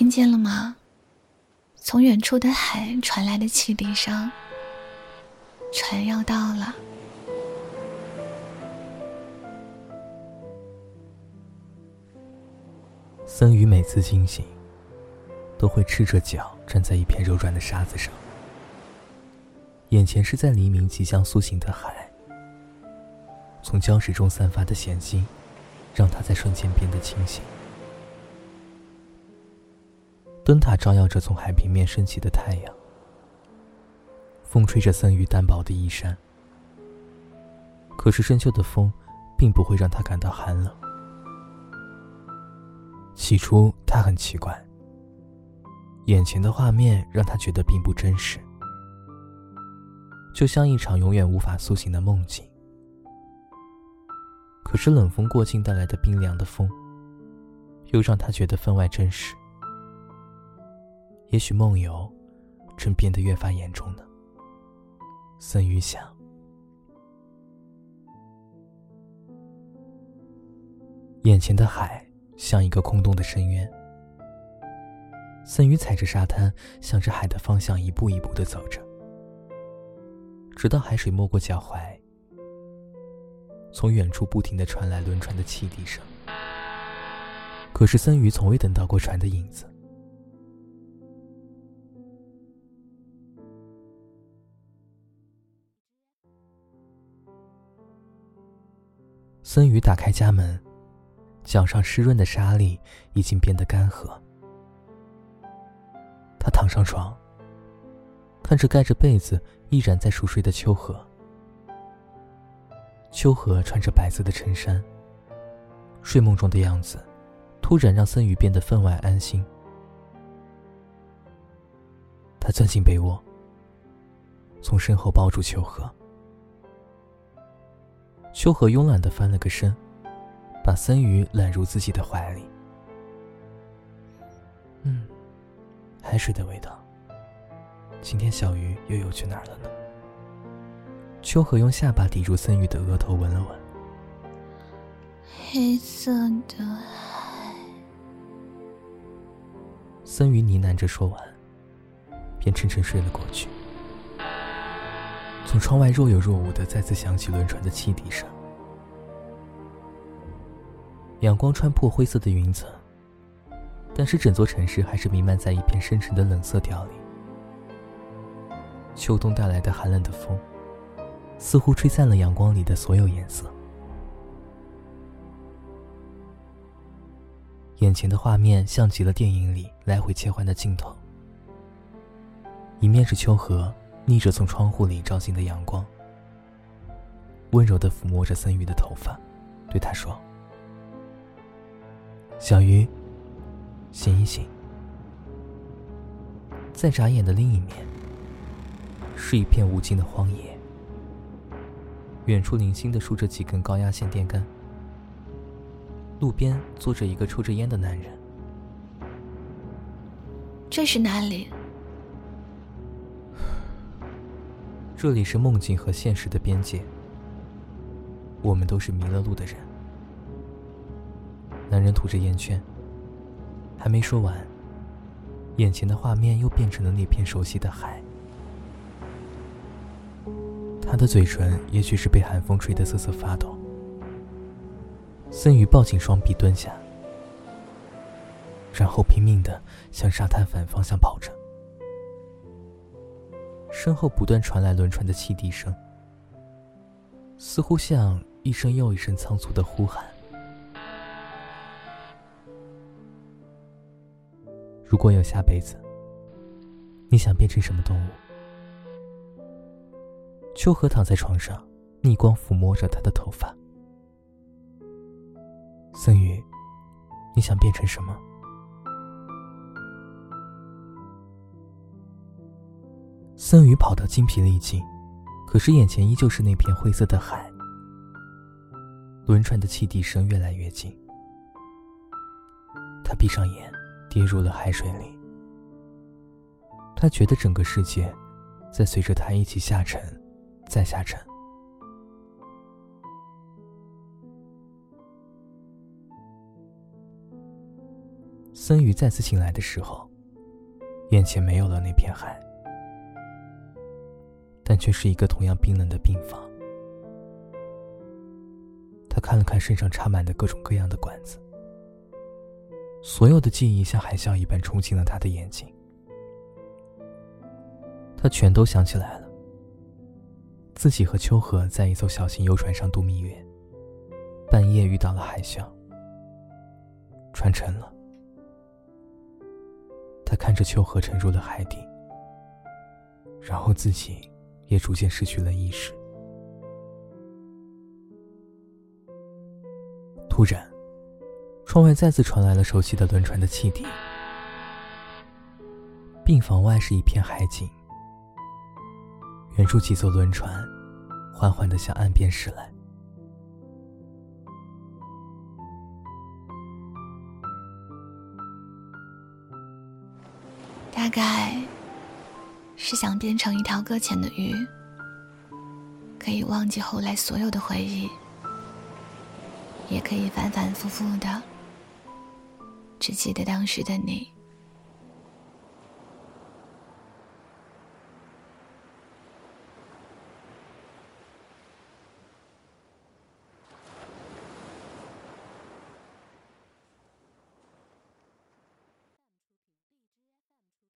听见了吗？从远处的海传来的汽笛声，船要到了。森宇每次惊醒，都会赤着脚站在一片柔软的沙子上，眼前是在黎明即将苏醒的海。从礁石中散发的咸腥，让他在瞬间变得清醒。灯塔照耀着从海平面升起的太阳，风吹着森宇单薄的衣衫。可是深秋的风，并不会让他感到寒冷。起初他很奇怪，眼前的画面让他觉得并不真实，就像一场永远无法苏醒的梦境。可是冷风过境带来的冰凉的风，又让他觉得分外真实。也许梦游正变得越发严重呢。森宇想。眼前的海像一个空洞的深渊。森宇踩着沙滩，向着海的方向一步一步的走着，直到海水没过脚踝。从远处不停的传来轮船的汽笛声，可是森宇从未等到过船的影子。森宇打开家门，脚上湿润的沙粒已经变得干涸。他躺上床，看着盖着被子依然在熟睡的秋荷。秋荷穿着白色的衬衫，睡梦中的样子，突然让森宇变得分外安心。他钻进被窝，从身后抱住秋荷。秋荷慵懒的翻了个身，把森宇揽入自己的怀里。嗯，海水的味道。今天小鱼又游去哪儿了呢？秋荷用下巴抵住森宇的额头，闻了闻。黑色的海。森宇呢喃着说完，便沉沉睡了过去。从窗外若有若无的再次响起轮船的汽笛声，阳光穿破灰色的云层，但是整座城市还是弥漫在一片深沉的冷色调里。秋冬带来的寒冷的风，似乎吹散了阳光里的所有颜色。眼前的画面像极了电影里来回切换的镜头，一面是秋荷。逆着从窗户里照进的阳光，温柔的抚摸着森鱼的头发，对他说：“小鱼，醒一醒。”在眨眼的另一面，是一片无尽的荒野。远处零星的竖着几根高压线电杆，路边坐着一个抽着烟的男人。这是哪里？这里是梦境和现实的边界，我们都是迷了路的人。男人吐着烟圈，还没说完，眼前的画面又变成了那片熟悉的海。他的嘴唇也许是被寒风吹得瑟瑟发抖。森宇抱紧双臂蹲下，然后拼命的向沙滩反方向跑着。身后不断传来轮船的汽笛声，似乎像一声又一声仓促的呼喊。如果有下辈子，你想变成什么动物？秋荷躺在床上，逆光抚摸着他的头发。森宇，你想变成什么？森宇跑得精疲力尽，可是眼前依旧是那片灰色的海。轮船的汽笛声越来越近，他闭上眼，跌入了海水里。他觉得整个世界在随着他一起下沉，再下沉。森宇再次醒来的时候，眼前没有了那片海，但却是一个同样冰冷的病房。他看了看身上插满的各种各样的管子，所有的记忆像海啸一般冲进了他的眼睛。他全都想起来了。自己和秋荷在一艘小型游船上度蜜月，半夜遇到了海啸，船沉了。他看着秋荷沉入了海底，然后自己也逐渐失去了意识。突然，窗外再次传来了熟悉的轮船的汽笛。病房外是一片海景。远处几艘轮船，缓缓的向岸边驶来。大概是想变成一条搁浅的鱼，可以忘记后来所有的回忆，也可以反反复复的，只记得当时的你。